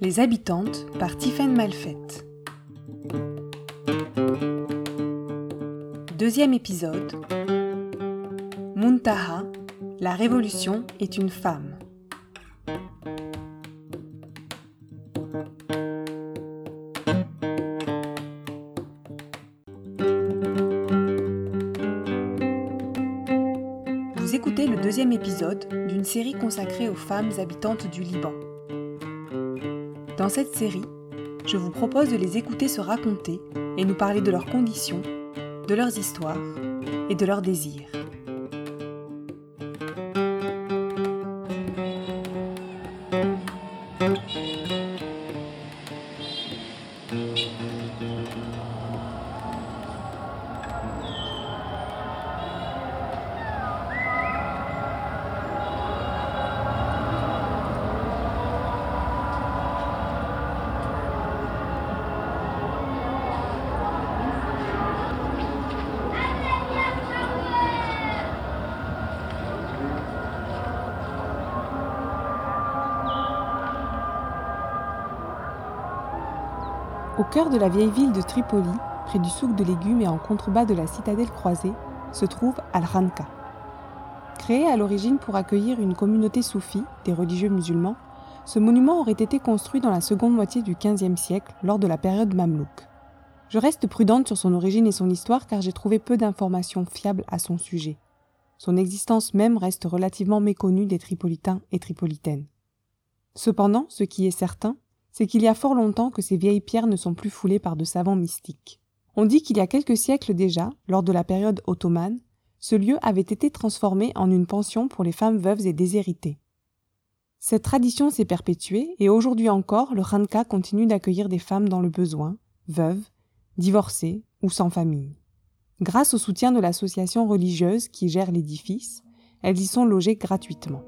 Les habitantes par Tiffaine Malfette. Deuxième épisode. Muntaha, la révolution est une femme. Femmes habitantes du Liban. Dans cette série, je vous propose de les écouter se raconter et nous parler de leurs conditions, de leurs histoires et de leurs désirs. Au cœur de la vieille ville de Tripoli, près du souk de légumes et en contrebas de la citadelle croisée, se trouve Al-Ranka. Créé à l'origine pour accueillir une communauté soufie, des religieux musulmans, ce monument aurait été construit dans la seconde moitié du XVe siècle, lors de la période mamelouk. Je reste prudente sur son origine et son histoire car j'ai trouvé peu d'informations fiables à son sujet. Son existence même reste relativement méconnue des Tripolitains et Tripolitaines. Cependant, ce qui est certain, c'est qu'il y a fort longtemps que ces vieilles pierres ne sont plus foulées par de savants mystiques. On dit qu'il y a quelques siècles déjà, lors de la période ottomane, ce lieu avait été transformé en une pension pour les femmes veuves et déshéritées. Cette tradition s'est perpétuée et aujourd'hui encore, le Khanka continue d'accueillir des femmes dans le besoin, veuves, divorcées ou sans famille. Grâce au soutien de l'association religieuse qui gère l'édifice, elles y sont logées gratuitement.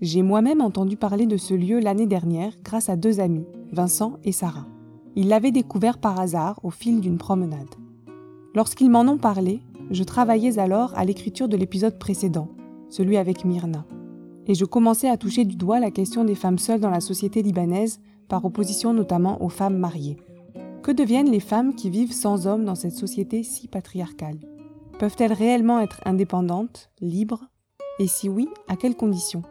J'ai moi-même entendu parler de ce lieu l'année dernière grâce à deux amis, Vincent et Sarah. Ils l'avaient découvert par hasard au fil d'une promenade. Lorsqu'ils m'en ont parlé, je travaillais alors à l'écriture de l'épisode précédent, celui avec Myrna, et je commençais à toucher du doigt la question des femmes seules dans la société libanaise, par opposition notamment aux femmes mariées. Que deviennent les femmes qui vivent sans hommes dans cette société si patriarcale? Peuvent-elles réellement être indépendantes, libres? Et si oui, à quelles conditions?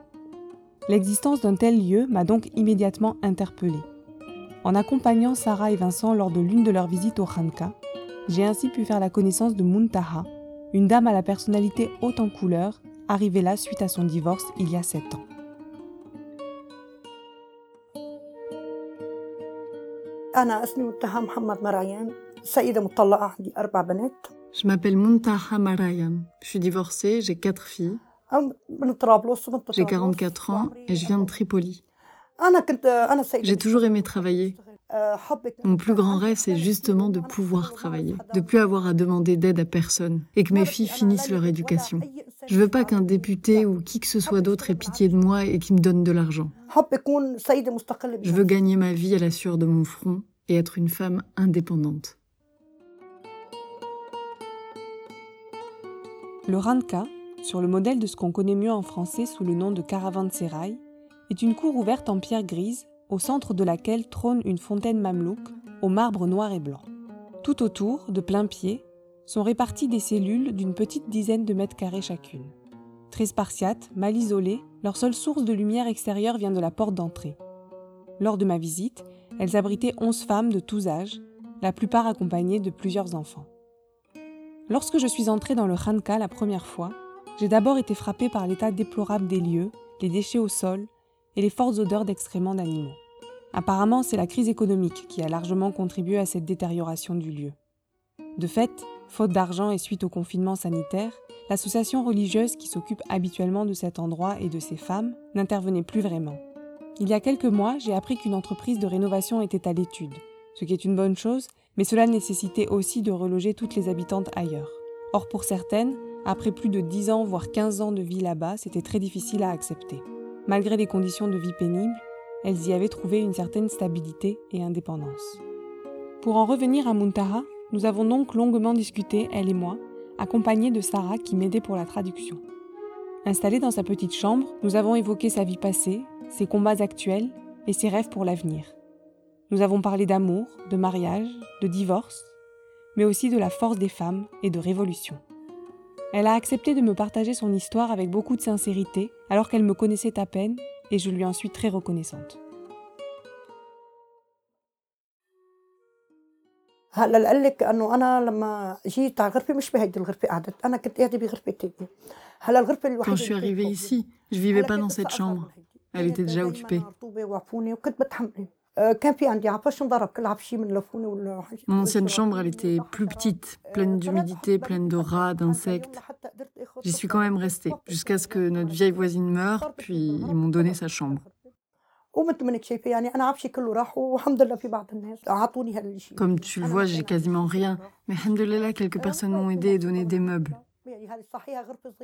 L'existence d'un tel lieu m'a donc immédiatement interpellée. En accompagnant Sarah et Vincent lors de l'une de leurs visites au Khanka, j'ai ainsi pu faire la connaissance de Muntaha, une dame à la personnalité haute en couleur, arrivée là suite à son divorce il y a sept ans. Je m'appelle Muntaha Marayam. Je suis divorcée, j'ai quatre filles. J'ai 44 ans et je viens de Tripoli. J'ai toujours aimé travailler. Mon plus grand rêve, c'est justement de pouvoir travailler, de plus avoir à demander d'aide à personne et que mes filles finissent leur éducation. Je veux pas qu'un député ou qui que ce soit d'autre ait pitié de moi et qui me donne de l'argent. Je veux gagner ma vie à la sueur de mon front et être une femme indépendante. Le Ranka, sur le modèle de ce qu'on connaît mieux en français sous le nom de caravansérail, est une cour ouverte en pierre grise, au centre de laquelle trône une fontaine mamelouk au marbre noir et blanc. Tout autour, de plein pied, sont réparties des cellules d'une petite dizaine de mètres carrés chacune. Très spartiates, mal isolées, leur seule source de lumière extérieure vient de la porte d'entrée. Lors de ma visite, elles abritaient onze femmes de tous âges, la plupart accompagnées de plusieurs enfants. Lorsque je suis entrée dans le Khanka la première fois, j'ai d'abord été frappée par l'état déplorable des lieux, les déchets au sol et les fortes odeurs d'excréments d'animaux. Apparemment, c'est la crise économique qui a largement contribué à cette détérioration du lieu. De fait, faute d'argent et suite au confinement sanitaire, l'association religieuse qui s'occupe habituellement de cet endroit et de ces femmes n'intervenait plus vraiment. Il y a quelques mois, j'ai appris qu'une entreprise de rénovation était à l'étude, ce qui est une bonne chose, mais cela nécessitait aussi de reloger toutes les habitantes ailleurs. Or, pour certaines, après plus de 10 ans, voire 15 ans de vie là-bas, c'était très difficile à accepter. Malgré les conditions de vie pénibles, elles y avaient trouvé une certaine stabilité et indépendance. Pour en revenir à Muntaha, nous avons donc longuement discuté, elle et moi, accompagnée de Sarah qui m'aidait pour la traduction. Installés dans sa petite chambre, nous avons évoqué sa vie passée, ses combats actuels et ses rêves pour l'avenir. Nous avons parlé d'amour, de mariage, de divorce, mais aussi de la force des femmes et de révolution. Elle a accepté de me partager son histoire avec beaucoup de sincérité alors qu'elle me connaissait à peine et je lui en suis très reconnaissante. Quand je suis arrivée ici, je vivais pas dans cette chambre. Elle était déjà occupée. Mon ancienne chambre, elle était plus petite, pleine d'humidité, pleine de rats, d'insectes. J'y suis quand même restée, jusqu'à ce que notre vieille voisine meure, puis ils m'ont donné sa chambre. Comme tu le vois, j'ai quasiment rien. Mais alhamdoulilah, quelques personnes m'ont aidé et donné des meubles.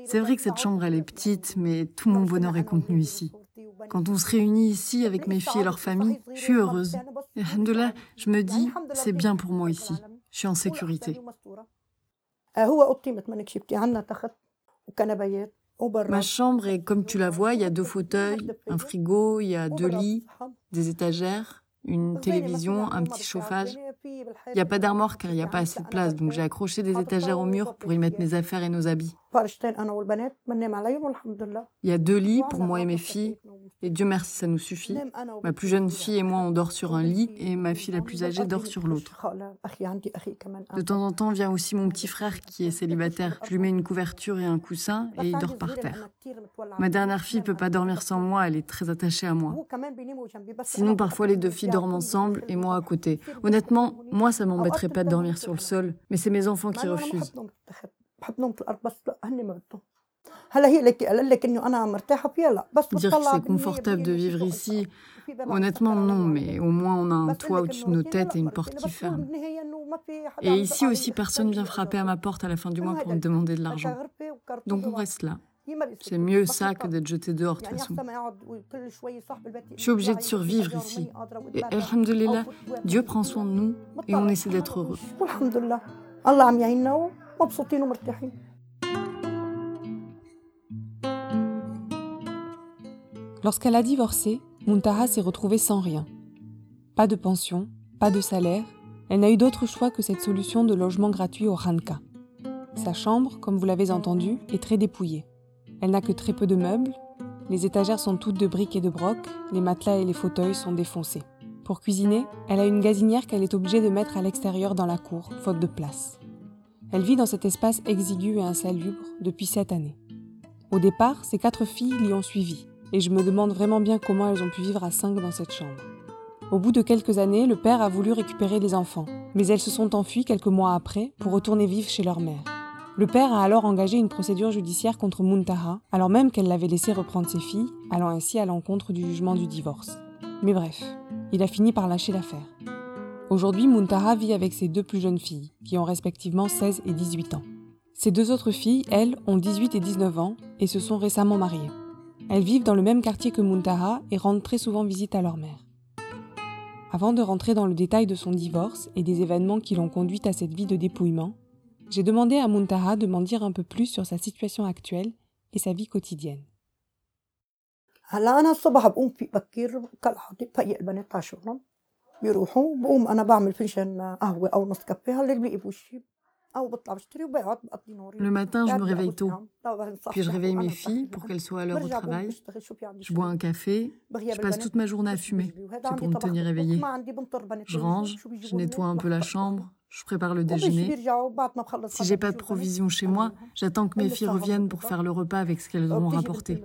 C'est vrai que cette chambre, elle est petite, mais tout mon bonheur est contenu ici. Quand on se réunit ici avec mes filles et leurs familles, je suis heureuse. Et alhamdoulilah, je me dis, c'est bien pour moi ici. Je suis en sécurité. Ma chambre est comme tu la vois, il y a deux fauteuils, un frigo, il y a deux lits, des étagères, une télévision, un petit chauffage. Il n'y a pas d'armoire car il n'y a pas assez de place, donc j'ai accroché des étagères au mur pour y mettre mes affaires et nos habits. Il y a deux lits pour moi et mes filles, et Dieu merci, ça nous suffit. Ma plus jeune fille et moi, on dort sur un lit, et ma fille la plus âgée dort sur l'autre. De temps en temps vient aussi mon petit frère qui est célibataire. Je lui mets une couverture et un coussin, et il dort par terre. Ma dernière fille peut pas dormir sans moi, elle est très attachée à moi. Sinon, parfois, les deux filles dorment ensemble, et moi à côté. Honnêtement, moi, ça m'embêterait pas de dormir sur le sol, mais c'est mes enfants qui refusent. Dire que c'est confortable de vivre ici, honnêtement non, mais au moins on a un toit au-dessus de nos têtes et une porte qui ferme. Et ici aussi, personne vient frapper à ma porte à la fin du mois pour me demander de l'argent. Donc on reste là. C'est mieux ça que d'être jeté dehors de toute façon. Je suis obligée de survivre ici. Et Alhamdulillah, Dieu prend soin de nous et on essaie d'être heureux. Lorsqu'elle a divorcé, Muntaha s'est retrouvée sans rien. Pas de pension, pas de salaire, elle n'a eu d'autre choix que cette solution de logement gratuit au Ranka. Sa chambre, comme vous l'avez entendu, est très dépouillée. Elle n'a que très peu de meubles, les étagères sont toutes de briques et de broc, les matelas et les fauteuils sont défoncés. Pour cuisiner, elle a une gazinière qu'elle est obligée de mettre à l'extérieur dans la cour, faute de place. Elle vit dans cet espace exigu et insalubre depuis sept années. Au départ, ses quatre filles l'y ont suivie, et je me demande vraiment bien comment elles ont pu vivre à cinq dans cette chambre. Au bout de quelques années, le père a voulu récupérer les enfants, mais elles se sont enfuies quelques mois après pour retourner vivre chez leur mère. Le père a alors engagé une procédure judiciaire contre Muntaha, alors même qu'elle l'avait laissé reprendre ses filles, allant ainsi à l'encontre du jugement du divorce. Mais bref, il a fini par lâcher l'affaire. Aujourd'hui, Muntaha vit avec ses deux plus jeunes filles, qui ont respectivement 16 et 18 ans. Ses deux autres filles, elles, ont 18 et 19 ans et se sont récemment mariées. Elles vivent dans le même quartier que Muntaha et rendent très souvent visite à leur mère. Avant de rentrer dans le détail de son divorce et des événements qui l'ont conduite à cette vie de dépouillement, j'ai demandé à Muntaha de m'en dire un peu plus sur sa situation actuelle et sa vie quotidienne. Le matin, je me réveille tôt. Puis je réveille mes filles pour qu'elles soient à l'heure au travail. Je bois un café. Je passe toute ma journée à fumer. C'est pour me tenir éveillée. Je range, je nettoie un peu la chambre, je prépare le déjeuner. Si j'ai pas de provisions chez moi, j'attends que mes filles reviennent pour faire le repas avec ce qu'elles auront rapporté.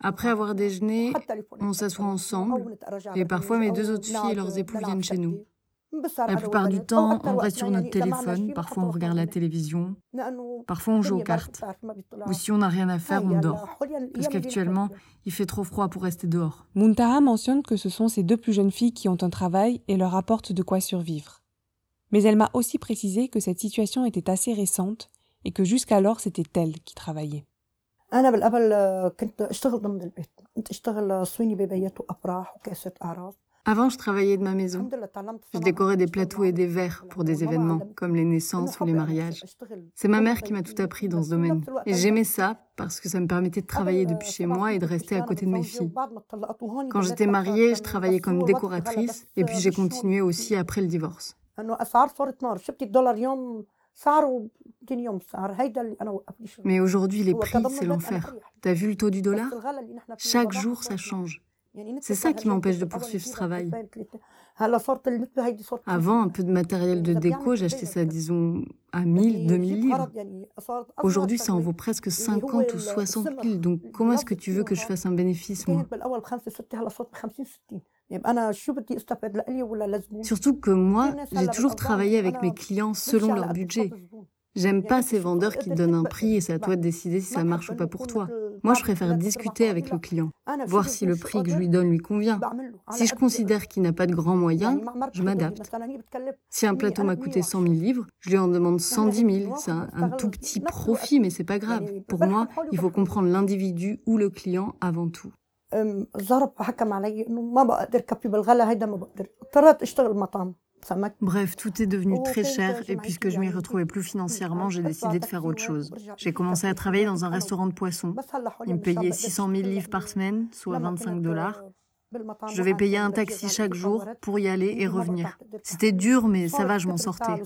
Après avoir déjeuné, on s'assoit ensemble et parfois mes deux autres filles et leurs époux viennent chez nous. La plupart du temps, on reste sur notre téléphone, parfois on regarde la télévision, parfois on joue aux cartes. Ou si on n'a rien à faire, on dort. Parce qu'actuellement, il fait trop froid pour rester dehors. Muntaha mentionne que ce sont ses deux plus jeunes filles qui ont un travail et leur apportent de quoi survivre. Mais elle m'a aussi précisé que cette situation était assez récente et que jusqu'alors c'était elle qui travaillait. Avant, je travaillais de ma maison. Je décorais des plateaux et des verres pour des événements, comme les naissances ou les mariages. C'est ma mère qui m'a tout appris dans ce domaine. Et j'aimais ça parce que ça me permettait de travailler depuis chez moi et de rester à côté de mes filles. Quand j'étais mariée, je travaillais comme décoratrice et puis j'ai continué aussi après le divorce. Mais aujourd'hui, les prix, c'est l'enfer. T'as vu le taux du dollar Chaque jour, ça change. C'est ça qui m'empêche de poursuivre ce travail. Avant, un peu de matériel de déco, j'achetais ça, disons, à 1000, 2000 livres. Aujourd'hui, ça en vaut presque 50 ou 60 000. Donc, comment est-ce que tu veux que je fasse un bénéfice, moi Surtout que moi, j'ai toujours travaillé avec mes clients selon leur budget. J'aime pas ces vendeurs qui te donnent un prix et c'est à toi de décider si ça marche ou pas pour toi. Moi, je préfère discuter avec le client, voir si le prix que je lui donne lui convient. Si je considère qu'il n'a pas de grands moyens, je m'adapte. Si un plateau m'a coûté 100 000 livres, je lui en demande 110 000. C'est un, un, tout petit profit, mais c'est pas grave. Pour moi, il faut comprendre l'individu ou le client avant tout. Bref, tout est devenu très cher et puisque je m'y retrouvais plus financièrement, j'ai décidé de faire autre chose. J'ai commencé à travailler dans un restaurant de poissons. Ils me payaient 600 000 livres par semaine, soit 25 dollars. Je devais payer un taxi chaque jour pour y aller et revenir. C'était dur, mais ça va, je m'en sortais.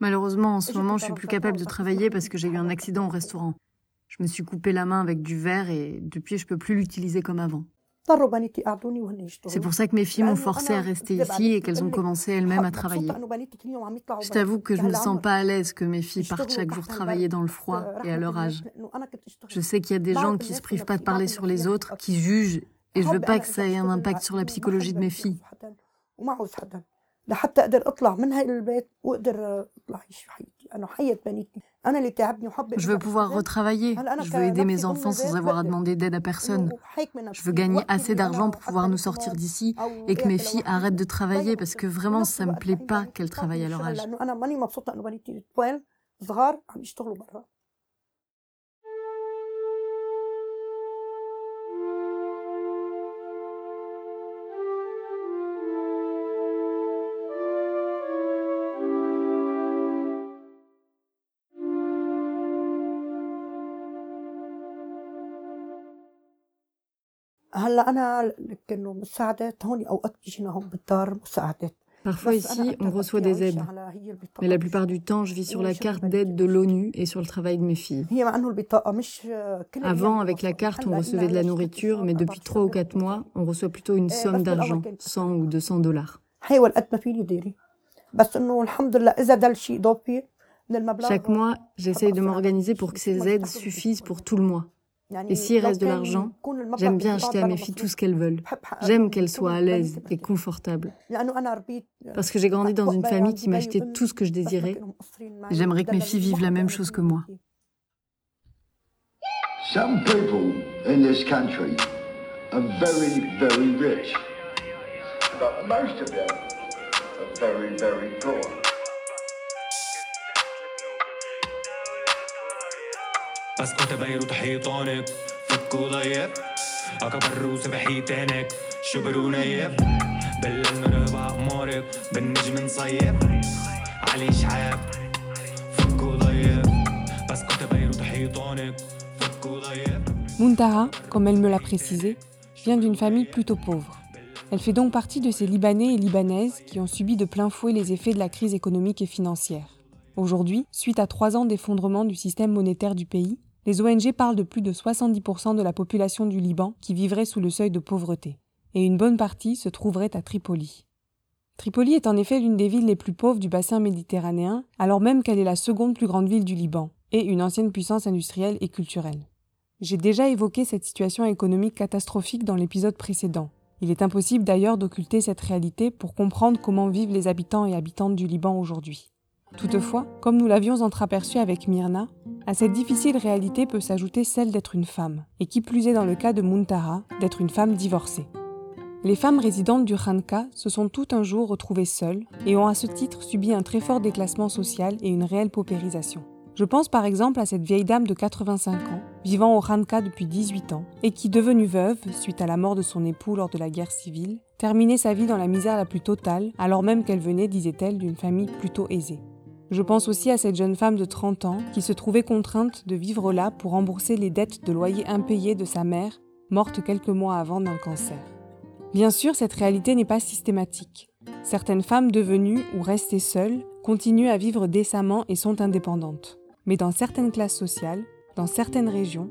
Malheureusement, en ce moment, je suis plus capable de travailler parce que j'ai eu un accident au restaurant. Je me suis coupé la main avec du verre et depuis, je peux plus l'utiliser comme avant. C'est pour ça que mes filles m'ont forcé à rester ici et qu'elles ont commencé elles-mêmes à travailler. Je t'avoue que je ne me sens pas à l'aise que mes filles partent chaque jour travailler dans le froid et à leur âge. Je sais qu'il y a des gens qui ne se privent pas de parler sur les autres, qui jugent, et je veux pas que ça ait un impact sur la psychologie de mes filles. Je veux pouvoir retravailler. Je veux aider mes enfants sans avoir à demander d'aide à personne. Je veux gagner assez d'argent pour pouvoir nous sortir d'ici et que mes filles arrêtent de travailler parce que vraiment ça me plaît pas qu'elles travaillent à leur âge. Parfois ici, on reçoit des aides. Mais la plupart du temps, je vis sur la carte d'aide de l'ONU et sur le travail de mes filles. Avant, avec la carte, on recevait de la nourriture, mais depuis trois ou quatre mois, on reçoit plutôt une somme d'argent, 100 ou 200 dollars. Chaque mois, j'essaye de m'organiser pour que ces aides suffisent pour tout le mois. Et s'il reste de l'argent, j'aime bien acheter à mes filles tout ce qu'elles veulent. J'aime qu'elles soient à l'aise et confortables. Parce que j'ai grandi dans une famille qui m'achetait tout ce que je désirais. J'aimerais que mes filles vivent la même chose que moi. Some people in this country are very, very rich. But most of them are very, very poor. اسكت بيروت حيطانك فكوا ضيق أكبر روس بحيتانك شبرو نيف بالليل نربع أقمارك بالنجم نصيب علي شعاب فكوا ضيق بسكت بيروت حيطانك فكوا ضيق Muntaha, comme elle me l'a précisé, vient d'une famille plutôt pauvre. Elle fait donc partie de ces Libanais et Libanaises qui ont subi de plein fouet les effets de la crise économique et financière. Aujourd'hui, suite à trois ans d'effondrement du système monétaire du pays, les ONG parlent de plus de 70% de la population du Liban qui vivrait sous le seuil de pauvreté, et une bonne partie se trouverait à Tripoli. Tripoli est en effet l'une des villes les plus pauvres du bassin méditerranéen, alors même qu'elle est la seconde plus grande ville du Liban, et une ancienne puissance industrielle et culturelle. J'ai déjà évoqué cette situation économique catastrophique dans l'épisode précédent. Il est impossible d'ailleurs d'occulter cette réalité pour comprendre comment vivent les habitants et habitantes du Liban aujourd'hui. Toutefois, comme nous l'avions entreaperçu avec Myrna, à cette difficile réalité peut s'ajouter celle d'être une femme, et qui plus est dans le cas de Muntara, d'être une femme divorcée. Les femmes résidentes du Khanka se sont tout un jour retrouvées seules et ont à ce titre subi un très fort déclassement social et une réelle paupérisation. Je pense par exemple à cette vieille dame de 85 ans, vivant au Ranka depuis 18 ans, et qui, devenue veuve, suite à la mort de son époux lors de la guerre civile, terminait sa vie dans la misère la plus totale, alors même qu'elle venait, disait-elle, d'une famille plutôt aisée. Je pense aussi à cette jeune femme de 30 ans qui se trouvait contrainte de vivre là pour rembourser les dettes de loyer impayées de sa mère, morte quelques mois avant d'un cancer. Bien sûr, cette réalité n'est pas systématique. Certaines femmes devenues ou restées seules continuent à vivre décemment et sont indépendantes. Mais dans certaines classes sociales, dans certaines régions,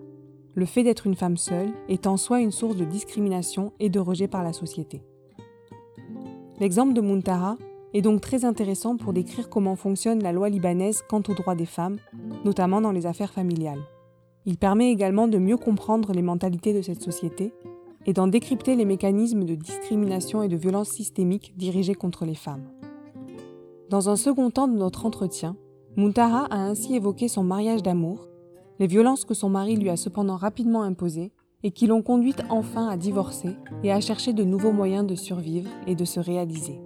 le fait d'être une femme seule est en soi une source de discrimination et de rejet par la société. L'exemple de Muntaha est donc très intéressant pour décrire comment fonctionne la loi libanaise quant aux droits des femmes, notamment dans les affaires familiales. Il permet également de mieux comprendre les mentalités de cette société et d'en décrypter les mécanismes de discrimination et de violence systémique dirigés contre les femmes. Dans un second temps de notre entretien, Muntaha a ainsi évoqué son mariage d'amour, les violences que son mari lui a cependant rapidement imposées et qui l'ont conduite enfin à divorcer et à chercher de nouveaux moyens de survivre et de se réaliser.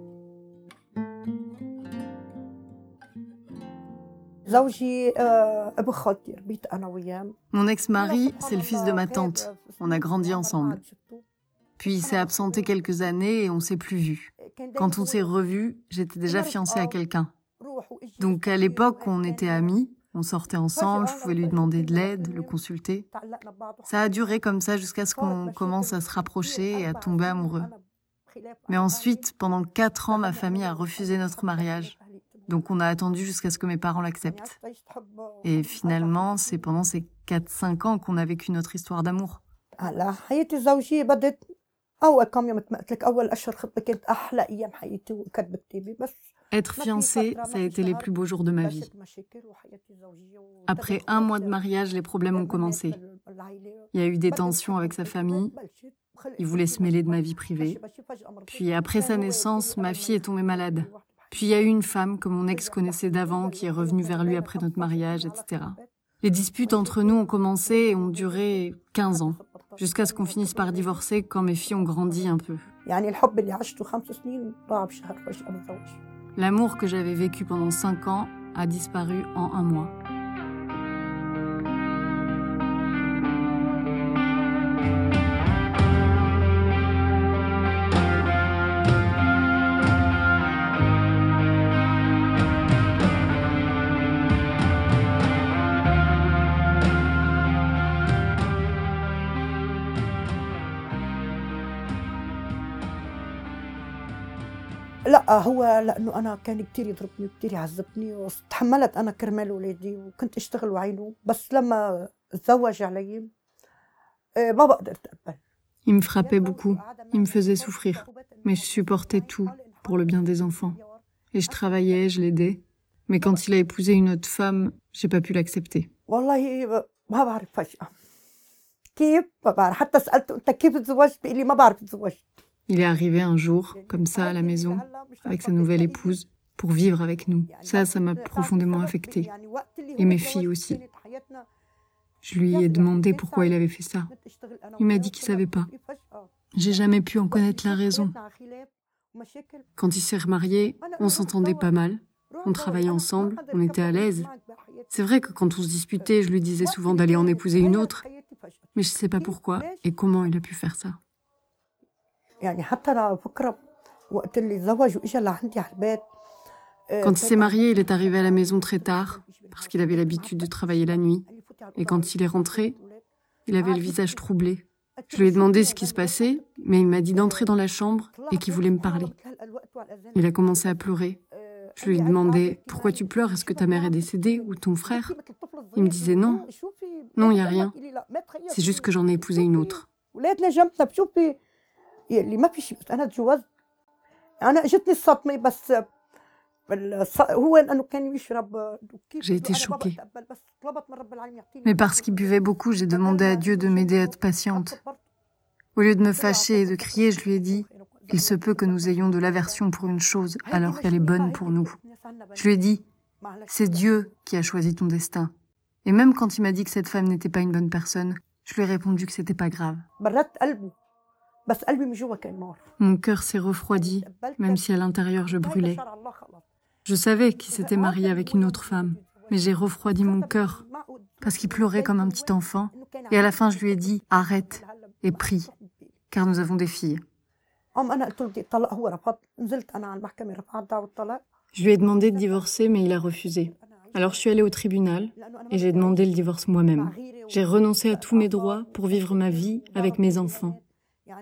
Mon ex-mari, c'est le fils de ma tante. On a grandi ensemble. Puis il s'est absenté quelques années et on s'est plus vu. Quand on s'est revus, j'étais déjà fiancée à quelqu'un. Donc à l'époque, on était amis, on sortait ensemble, je pouvais lui demander de l'aide, le consulter. Ça a duré comme ça jusqu'à ce qu'on commence à se rapprocher et à tomber amoureux. Mais ensuite, pendant quatre ans, ma famille a refusé notre mariage. Donc on a attendu jusqu'à ce que mes parents l'acceptent. Et finalement, c'est pendant ces 4-5 ans qu'on a vécu notre histoire d'amour. Être fiancée, ça a été les plus beaux jours de ma vie. Après un mois de mariage, les problèmes ont commencé. Il y a eu des tensions avec sa famille. Il voulait se mêler de ma vie privée. Puis après sa naissance, ma fille est tombée malade. Puis il y a eu une femme que mon ex connaissait d'avant qui est revenue vers lui après notre mariage, etc. Les disputes entre nous ont commencé et ont duré 15 ans, jusqu'à ce qu'on finisse par divorcer quand mes filles ont grandi un peu. L'amour que j'avais vécu pendant 5 ans a disparu en un mois. لا هو لانه انا كان كثير يضربني وكثير يعذبني وتحملت انا كرمال ولادي وكنت اشتغل وعينه بس لما تزوج علي ما بقدر اتقبل Il me frappait beaucoup, il me faisait souffrir, mais je supportais tout pour le bien des enfants. Et je travaillais, je l'aidais. Mais quand il a épousé une autre femme, j'ai pas pu l'accepter. والله ما بعرف فجأة. كيف؟ ما بعرف حتى سألته أنت كيف تزوجت؟ بيقول لي ما بعرف تزوجت. il est arrivé un jour, comme ça, à la maison, avec sa nouvelle épouse, pour vivre avec nous. Ça, ça m'a profondément affecté. Et mes filles aussi. Je lui ai demandé pourquoi il avait fait ça. Il m'a dit qu'il savait pas. J'ai jamais pu en connaître la raison. Quand il s'est remarié, on s'entendait pas mal. On travaillait ensemble, on était à l'aise. C'est vrai que quand on se disputait, je lui disais souvent d'aller en épouser une autre. Mais je sais pas pourquoi et comment il a pu faire ça. Quand il s'est marié, il est arrivé à la maison très tard, parce qu'il avait l'habitude de travailler la nuit. Et quand il est rentré, il avait le visage troublé. Je lui ai demandé ce qui se passait, mais il m'a dit d'entrer dans la chambre et qu'il voulait me parler. Il a commencé à pleurer. Je lui ai demandé Pourquoi tu pleures? Est-ce que ta mère est décédée ou ton frère? Il me disait Non, non, il n'y a rien. C'est juste que j'en ai épousé une autre. J'ai été choquée. Mais parce qu'il buvait beaucoup, j'ai demandé à Dieu de m'aider à être patiente. Au lieu de me fâcher et de crier, je lui ai dit Il se peut que nous ayons de l'aversion pour une chose alors qu'elle est bonne pour nous. Je lui ai dit C'est Dieu qui a choisi ton destin. Et même quand il m'a dit que cette femme n'était pas une bonne personne, je lui ai répondu que c'était pas grave. Mon cœur s'est refroidi, même si à l'intérieur je brûlais. Je savais qu'il s'était marié avec une autre femme. Mais j'ai refroidi mon cœur parce qu'il pleurait comme un petit enfant. Et à la fin, je lui ai dit arrête et prie, car nous avons des filles. Je lui ai demandé de divorcer, mais il a refusé. Alors je suis allée au tribunal et j'ai demandé le divorce moi-même. J'ai renoncé à tous mes droits pour vivre ma vie avec mes enfants.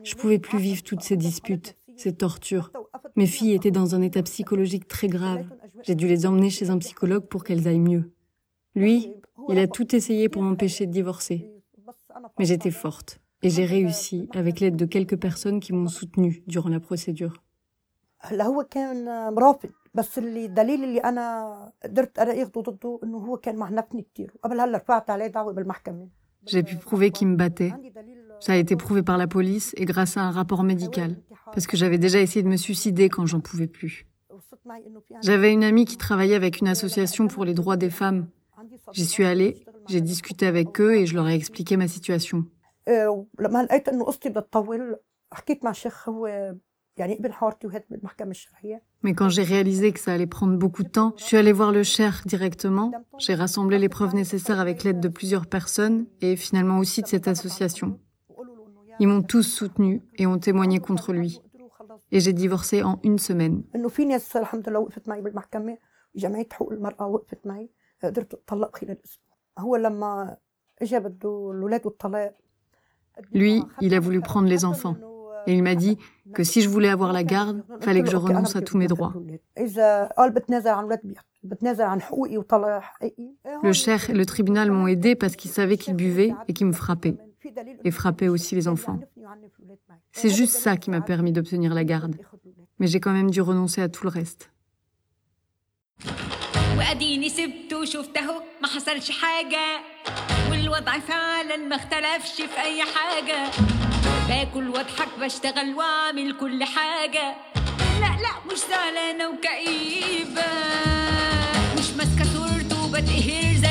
Je pouvais plus vivre toutes ces disputes, ces tortures. Mes filles étaient dans un état psychologique très grave. J'ai dû les emmener chez un psychologue pour qu'elles aillent mieux. Lui, il a tout essayé pour m'empêcher de divorcer. Mais j'étais forte et j'ai réussi avec l'aide de quelques personnes qui m'ont soutenue durant la procédure. J'ai pu prouver qu'il me battait. Ça a été prouvé par la police et grâce à un rapport médical, parce que j'avais déjà essayé de me suicider quand j'en pouvais plus. J'avais une amie qui travaillait avec une association pour les droits des femmes. J'y suis allée, j'ai discuté avec eux et je leur ai expliqué ma situation. Mais quand j'ai réalisé que ça allait prendre beaucoup de temps, je suis allée voir le cher directement. J'ai rassemblé les preuves nécessaires avec l'aide de plusieurs personnes et finalement aussi de cette association. Ils m'ont tous soutenu et ont témoigné contre lui. Et j'ai divorcé en une semaine. Lui, il a voulu prendre les enfants. Et il m'a dit que si je voulais avoir la garde, fallait que je renonce à tous mes droits. Le cher et le tribunal m'ont aidé parce qu'ils savaient qu'il buvait et qu'il me frappait Et frappait aussi les enfants. C'est juste ça qui m'a permis d'obtenir la garde. Mais j'ai quand même dû renoncer à tout le reste. باكل واضحك بشتغل واعمل كل حاجة لا لا مش زعلانة وكئيبة مش ماسكة صورته وبتقهر زي العبيطة ولا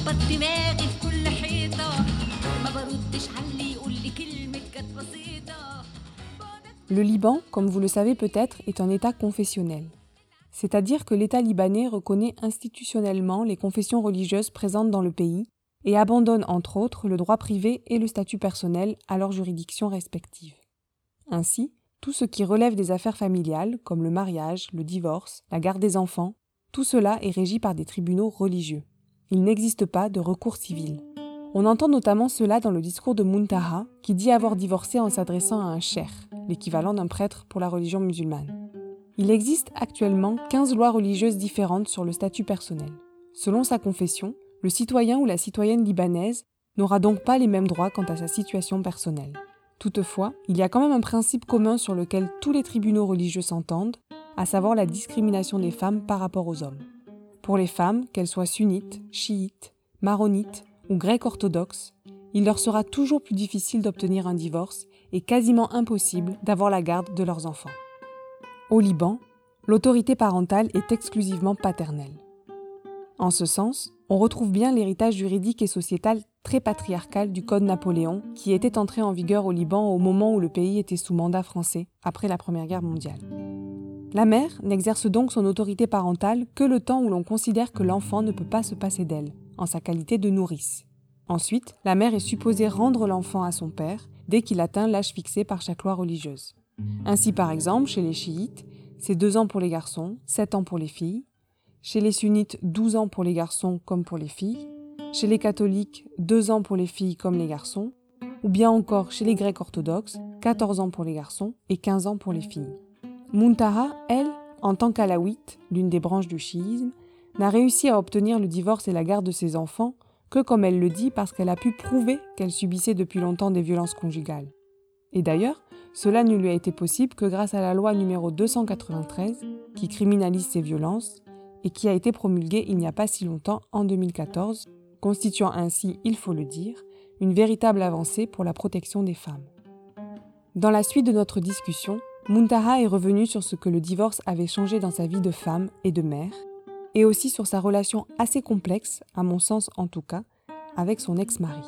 ماشية وبخبط دماغي في كل حيطة ما بردش علي يقول لي كلمة كانت بسيطة Le Liban, comme vous le savez peut-être, est un État confessionnel. C'est-à-dire que l'État libanais reconnaît institutionnellement les confessions religieuses présentes dans le pays et abandonne entre autres le droit privé et le statut personnel à leurs juridictions respectives. Ainsi, tout ce qui relève des affaires familiales, comme le mariage, le divorce, la garde des enfants, tout cela est régi par des tribunaux religieux. Il n'existe pas de recours civil. On entend notamment cela dans le discours de Muntaha, qui dit avoir divorcé en s'adressant à un cher, l'équivalent d'un prêtre pour la religion musulmane. Il existe actuellement 15 lois religieuses différentes sur le statut personnel. Selon sa confession, le citoyen ou la citoyenne libanaise n'aura donc pas les mêmes droits quant à sa situation personnelle. Toutefois, il y a quand même un principe commun sur lequel tous les tribunaux religieux s'entendent, à savoir la discrimination des femmes par rapport aux hommes. Pour les femmes, qu'elles soient sunnites, chiites, maronites ou grecques orthodoxes, il leur sera toujours plus difficile d'obtenir un divorce et quasiment impossible d'avoir la garde de leurs enfants. Au Liban, l'autorité parentale est exclusivement paternelle. En ce sens, on retrouve bien l'héritage juridique et sociétal très patriarcal du Code Napoléon qui était entré en vigueur au Liban au moment où le pays était sous mandat français, après la Première Guerre mondiale. La mère n'exerce donc son autorité parentale que le temps où l'on considère que l'enfant ne peut pas se passer d'elle, en sa qualité de nourrice. Ensuite, la mère est supposée rendre l'enfant à son père dès qu'il atteint l'âge fixé par chaque loi religieuse. Ainsi, par exemple, chez les chiites, c'est deux ans pour les garçons, sept ans pour les filles, chez les sunnites, 12 ans pour les garçons comme pour les filles. Chez les catholiques, 2 ans pour les filles comme les garçons. Ou bien encore chez les grecs orthodoxes, 14 ans pour les garçons et 15 ans pour les filles. Muntaha, elle, en tant qu'alawite, l'une des branches du chiisme, n'a réussi à obtenir le divorce et la garde de ses enfants que, comme elle le dit, parce qu'elle a pu prouver qu'elle subissait depuis longtemps des violences conjugales. Et d'ailleurs, cela ne lui a été possible que grâce à la loi numéro 293 qui criminalise ces violences et qui a été promulguée il n'y a pas si longtemps, en 2014, constituant ainsi, il faut le dire, une véritable avancée pour la protection des femmes. Dans la suite de notre discussion, Muntaha est revenu sur ce que le divorce avait changé dans sa vie de femme et de mère, et aussi sur sa relation assez complexe, à mon sens en tout cas, avec son ex-mari.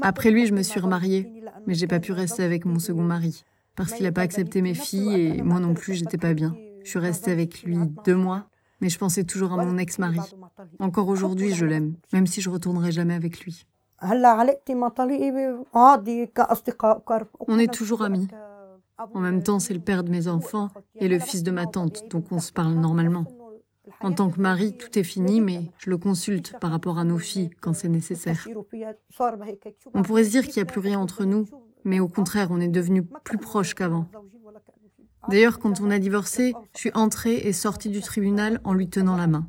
Après lui, je me suis remariée, mais j'ai pas pu rester avec mon second mari. Parce qu'il n'a pas accepté mes filles et moi non plus, j'étais pas bien. Je suis restée avec lui deux mois, mais je pensais toujours à mon ex-mari. Encore aujourd'hui, je l'aime, même si je retournerai jamais avec lui. On est toujours amis. En même temps, c'est le père de mes enfants et le fils de ma tante, donc on se parle normalement. En tant que mari, tout est fini, mais je le consulte par rapport à nos filles quand c'est nécessaire. On pourrait se dire qu'il n'y a plus rien entre nous, mais au contraire, on est devenus plus proches qu'avant. D'ailleurs, quand on a divorcé, je suis entrée et sortie du tribunal en lui tenant la main.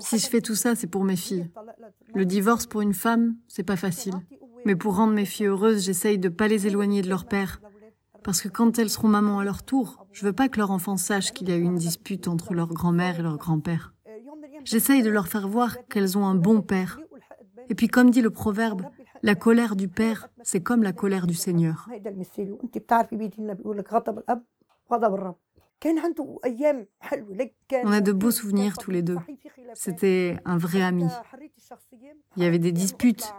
Si je fais tout ça, c'est pour mes filles. Le divorce pour une femme, c'est pas facile. Mais pour rendre mes filles heureuses, j'essaye de pas les éloigner de leur père. Parce que quand elles seront mamans à leur tour, je veux pas que leur enfant sache qu'il y a eu une dispute entre leur grand-mère et leur grand-père. J'essaye de leur faire voir qu'elles ont un bon père. Et puis comme dit le proverbe, la colère du père, c'est comme la colère du Seigneur. On a de beaux souvenirs tous les deux. C'était un vrai ami. Il y avait des disputes,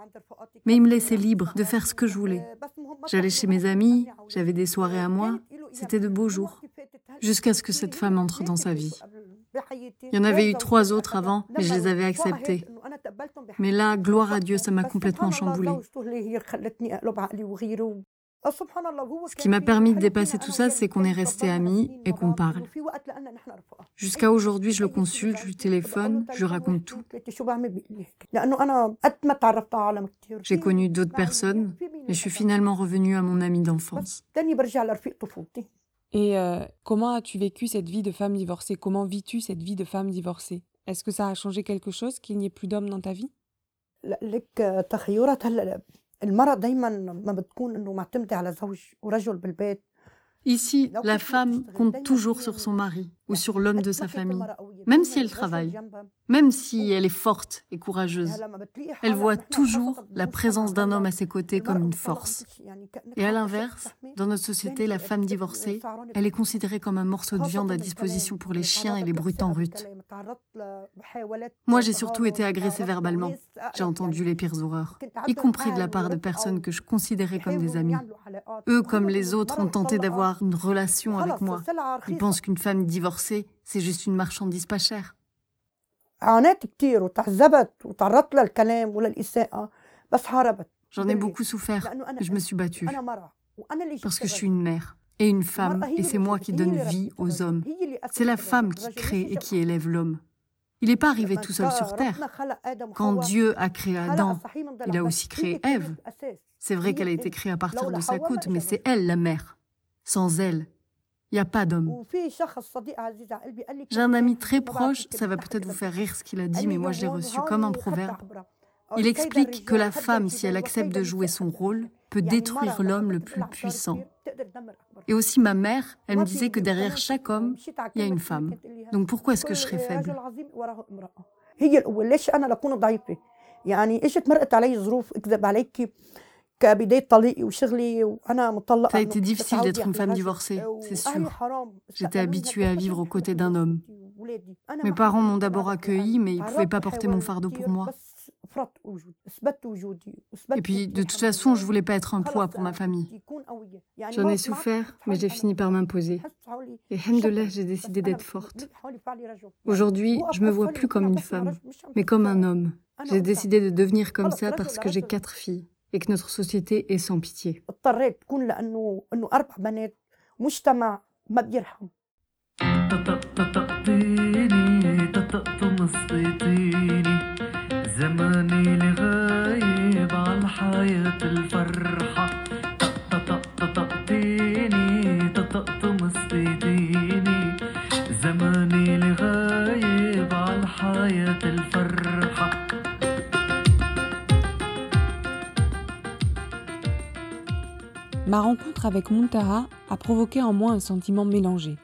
mais il me laissait libre de faire ce que je voulais. J'allais chez mes amis, j'avais des soirées à moi, c'était de beaux jours, jusqu'à ce que cette femme entre dans sa vie. Il y en avait eu trois autres avant, mais je les avais acceptés. Mais là, gloire à Dieu, ça m'a complètement chamboulé. Ce qui m'a permis de dépasser tout ça, c'est qu'on est resté amis et qu'on parle. Jusqu'à aujourd'hui, je le consulte, je lui téléphone, je raconte tout. J'ai connu d'autres personnes, mais je suis finalement revenue à mon ami d'enfance. Et euh, comment as-tu vécu cette vie de femme divorcée? Comment vis-tu cette vie de femme divorcée? Est-ce que ça a changé quelque chose qu'il n'y ait plus d'hommes dans ta vie? Ici, la femme compte toujours sur son mari ou sur l'homme de sa famille, même si elle travaille, même si elle est forte et courageuse. Elle voit toujours la présence d'un homme à ses côtés comme une force. Et à l'inverse, dans notre société, la femme divorcée, elle est considérée comme un morceau de viande à disposition pour les chiens et les brutes en rut. Moi, j'ai surtout été agressée verbalement. J'ai entendu les pires horreurs, y compris de la part de personnes que je considérais comme des amis. Eux, comme les autres, ont tenté d'avoir une relation avec moi. Ils pensent qu'une femme divorcée, c'est juste une marchandise pas chère. J'en ai beaucoup souffert. Je me suis battue. Parce que je suis une mère et une femme, et c'est moi qui donne vie aux hommes. C'est la femme qui crée et qui élève l'homme. Il n'est pas arrivé tout seul sur Terre. Quand Dieu a créé Adam, il a aussi créé Ève. C'est vrai qu'elle a été créée à partir de sa côte, mais c'est elle la mère. Sans elle, il n'y a pas d'homme. J'ai un ami très proche, ça va peut-être vous faire rire ce qu'il a dit, mais moi je l'ai reçu comme un proverbe. Il explique que la femme, si elle accepte de jouer son rôle, peut détruire l'homme le plus puissant. Et aussi ma mère, elle me disait que derrière chaque homme, il y a une femme. Donc pourquoi est-ce que je serais faible? Ça a été difficile d'être une femme divorcée, c'est sûr. J'étais habituée à vivre aux côtés d'un homme. Mes parents m'ont d'abord accueillie, mais ils ne pouvaient pas porter mon fardeau pour moi. Et puis, de toute façon, je voulais pas être un poids pour ma famille. J'en ai souffert, mais j'ai fini par m'imposer. Et Alhamdoulilah, j'ai décidé d'être forte. Aujourd'hui, je me vois plus comme une femme, mais comme un homme. J'ai décidé de devenir comme ça parce que j'ai quatre filles et que notre société est sans pitié. اضطريت تكون لأنه إنه أربع بنات مجتمع ما بيرحم. طقطقتيني طقطقت مصيتيني زماني اللي غايب عالحياة الفرحة. Ma rencontre avec Muntaha a provoqué en moi un sentiment mélangé.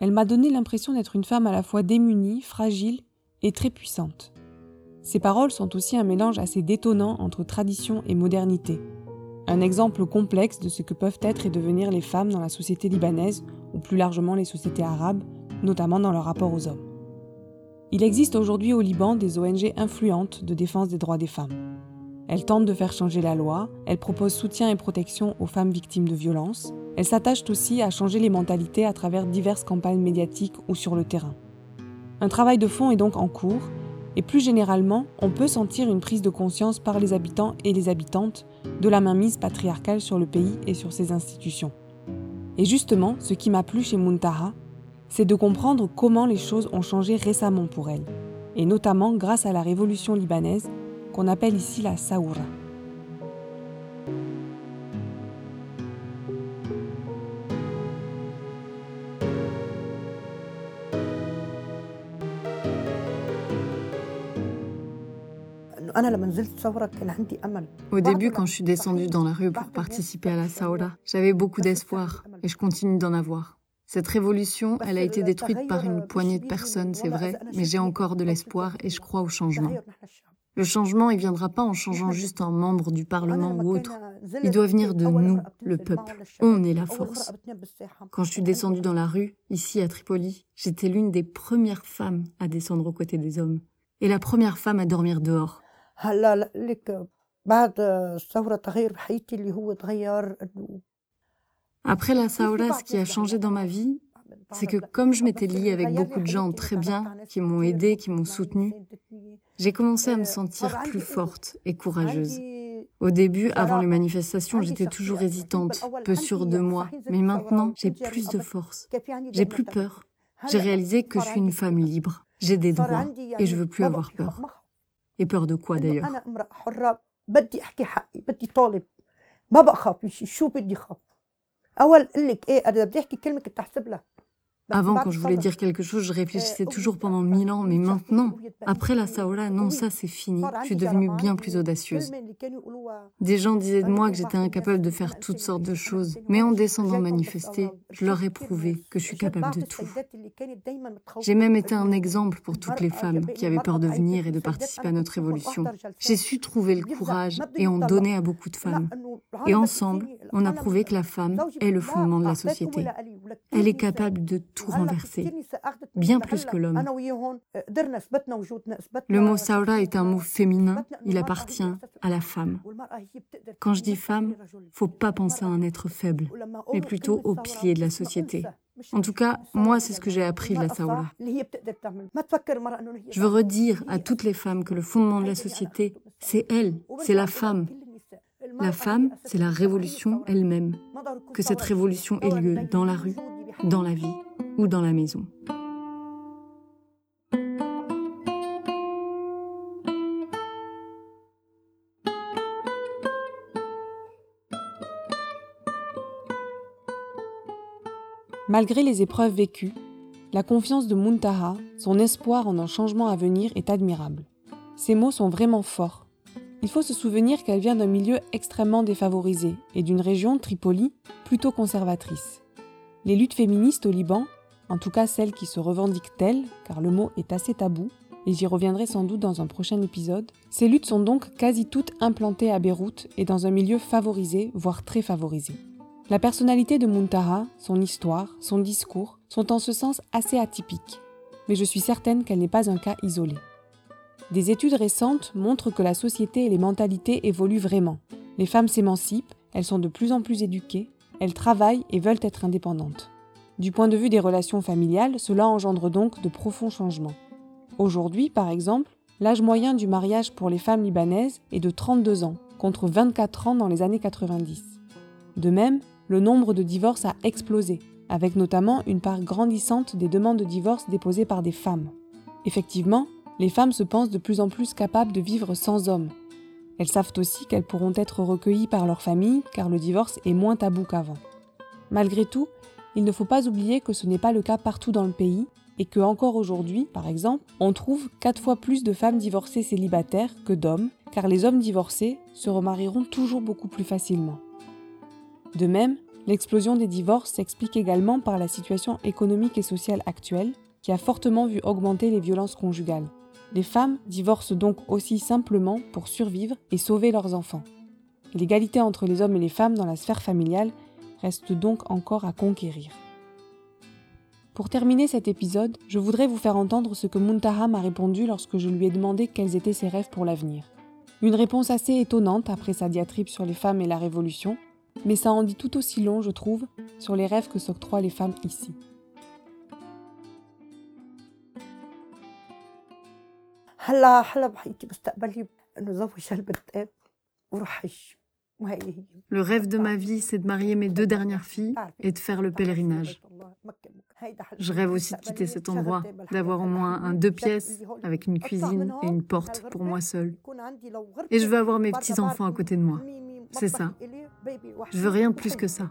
Elle m'a donné l'impression d'être une femme à la fois démunie, fragile et très puissante. Ses paroles sont aussi un mélange assez détonnant entre tradition et modernité. Un exemple complexe de ce que peuvent être et devenir les femmes dans la société libanaise, ou plus largement les sociétés arabes, notamment dans leur rapport aux hommes. Il existe aujourd'hui au Liban des ONG influentes de défense des droits des femmes. Elles tentent de faire changer la loi, elles proposent soutien et protection aux femmes victimes de violences, elles s'attachent aussi à changer les mentalités à travers diverses campagnes médiatiques ou sur le terrain. Un travail de fond est donc en cours, et plus généralement, on peut sentir une prise de conscience par les habitants et les habitantes de la mainmise patriarcale sur le pays et sur ses institutions. Et justement, ce qui m'a plu chez Muntaha, c'est de comprendre comment les choses ont changé récemment pour elle, et notamment grâce à la révolution libanaise qu'on appelle ici la Saoura. Au début, quand je suis descendue dans la rue pour participer à la Saoura, j'avais beaucoup d'espoir et je continue d'en avoir. Cette révolution, elle a été détruite par une poignée de personnes, c'est vrai, mais j'ai encore de l'espoir et je crois au changement. Le changement, il ne viendra pas en changeant juste un membre du Parlement ou autre. Il doit venir de nous, le peuple. On est la force. Quand je suis descendue dans la rue, ici à Tripoli, j'étais l'une des premières femmes à descendre aux côtés des hommes. Et la première femme à dormir dehors. Après la Saoura, ce qui a changé dans ma vie, c'est que comme je m'étais liée avec beaucoup de gens très bien, qui m'ont aidée, qui m'ont soutenue, j'ai commencé à me sentir plus forte et courageuse. Au début, avant les manifestations, j'étais toujours hésitante, peu sûre de moi, mais maintenant, j'ai plus de force. J'ai plus peur. J'ai réalisé que je suis une femme libre. J'ai des droits et je veux plus avoir peur. Et peur de quoi d'ailleurs avant, quand je voulais dire quelque chose, je réfléchissais toujours pendant mille ans, mais maintenant, après la Saoula, non, ça c'est fini. Je suis devenue bien plus audacieuse. Des gens disaient de moi que j'étais incapable de faire toutes sortes de choses, mais en descendant manifester, je leur ai prouvé que je suis capable de tout. J'ai même été un exemple pour toutes les femmes qui avaient peur de venir et de participer à notre révolution. J'ai su trouver le courage et en donner à beaucoup de femmes. Et ensemble, on a prouvé que la femme est le fondement de la société. Elle est capable de tout renverser, bien plus que l'homme. Le mot Saura est un mot féminin, il appartient à la femme. Quand je dis femme, faut pas penser à un être faible, mais plutôt au pilier de la société. En tout cas, moi, c'est ce que j'ai appris de la Saoula. Je veux redire à toutes les femmes que le fondement de la société, c'est elle, c'est la femme. La femme, c'est la révolution elle-même. Que cette révolution ait lieu dans la rue, dans la vie ou dans la maison. Malgré les épreuves vécues, la confiance de Muntaha, son espoir en un changement à venir est admirable. Ces mots sont vraiment forts. Il faut se souvenir qu'elle vient d'un milieu extrêmement défavorisé et d'une région, Tripoli, plutôt conservatrice. Les luttes féministes au Liban, en tout cas celles qui se revendiquent telles, car le mot est assez tabou, et j'y reviendrai sans doute dans un prochain épisode, ces luttes sont donc quasi toutes implantées à Beyrouth et dans un milieu favorisé, voire très favorisé. La personnalité de Muntaha, son histoire, son discours sont en ce sens assez atypiques, mais je suis certaine qu'elle n'est pas un cas isolé. Des études récentes montrent que la société et les mentalités évoluent vraiment. Les femmes s'émancipent, elles sont de plus en plus éduquées, elles travaillent et veulent être indépendantes. Du point de vue des relations familiales, cela engendre donc de profonds changements. Aujourd'hui, par exemple, l'âge moyen du mariage pour les femmes libanaises est de 32 ans, contre 24 ans dans les années 90. De même, le nombre de divorces a explosé, avec notamment une part grandissante des demandes de divorce déposées par des femmes. Effectivement, les femmes se pensent de plus en plus capables de vivre sans hommes, elles savent aussi qu'elles pourront être recueillies par leur famille car le divorce est moins tabou qu'avant. Malgré tout, il ne faut pas oublier que ce n'est pas le cas partout dans le pays et que encore aujourd'hui, par exemple, on trouve quatre fois plus de femmes divorcées célibataires que d'hommes, car les hommes divorcés se remarieront toujours beaucoup plus facilement. De même, l'explosion des divorces s'explique également par la situation économique et sociale actuelle, qui a fortement vu augmenter les violences conjugales. Les femmes divorcent donc aussi simplement pour survivre et sauver leurs enfants. l'égalité entre les hommes et les femmes dans la sphère familiale reste donc encore à conquérir. Pour terminer cet épisode, je voudrais vous faire entendre ce que Muntaha m'a répondu lorsque je lui ai demandé quels étaient ses rêves pour l'avenir. Une réponse assez étonnante après sa diatribe sur les femmes et la révolution, mais ça en dit tout aussi long, je trouve, sur les rêves que s'octroient les femmes ici. Le rêve de ma vie, c'est de marier mes deux dernières filles et de faire le pèlerinage. Je rêve aussi de quitter cet endroit, d'avoir au moins un deux pièces avec une cuisine et une porte pour moi seule. Et je veux avoir mes petits-enfants à côté de moi. C'est ça. Je veux rien de plus que ça.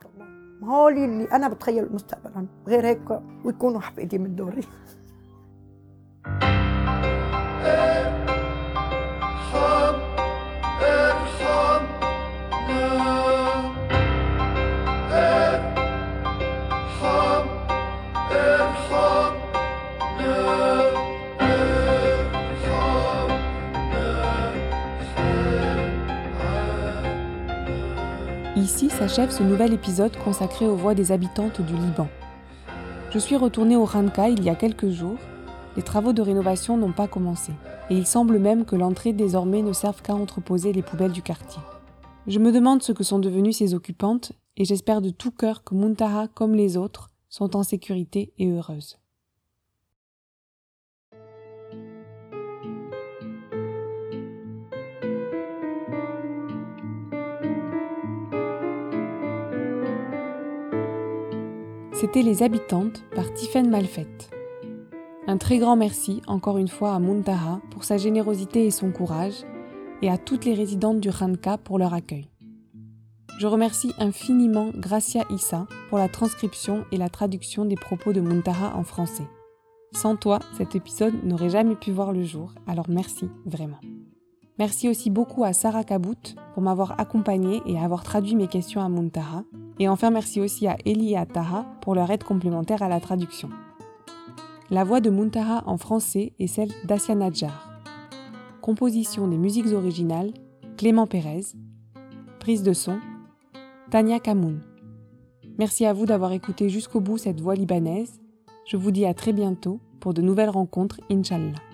Ici s'achève ce nouvel épisode consacré aux voix des habitantes du Liban. Je suis retournée au Ranka il y a quelques jours. Les travaux de rénovation n'ont pas commencé, et il semble même que l'entrée désormais ne serve qu'à entreposer les poubelles du quartier. Je me demande ce que sont devenues ces occupantes, et j'espère de tout cœur que Muntaha, comme les autres, sont en sécurité et heureuses. C'était Les Habitantes par Tiffaine Malfette. Un très grand merci encore une fois à Muntaha pour sa générosité et son courage, et à toutes les résidentes du Ranka pour leur accueil. Je remercie infiniment Gracia Issa pour la transcription et la traduction des propos de Muntaha en français. Sans toi, cet épisode n'aurait jamais pu voir le jour, alors merci vraiment. Merci aussi beaucoup à Sarah Kabout pour m'avoir accompagnée et avoir traduit mes questions à Muntaha. Et enfin, merci aussi à Eli et à Taha pour leur aide complémentaire à la traduction. La voix de Muntaha en français est celle d'Asia Nadjar. Composition des musiques originales, Clément Pérez. Prise de son, Tania Kamoun. Merci à vous d'avoir écouté jusqu'au bout cette voix libanaise. Je vous dis à très bientôt pour de nouvelles rencontres, Inch'Allah.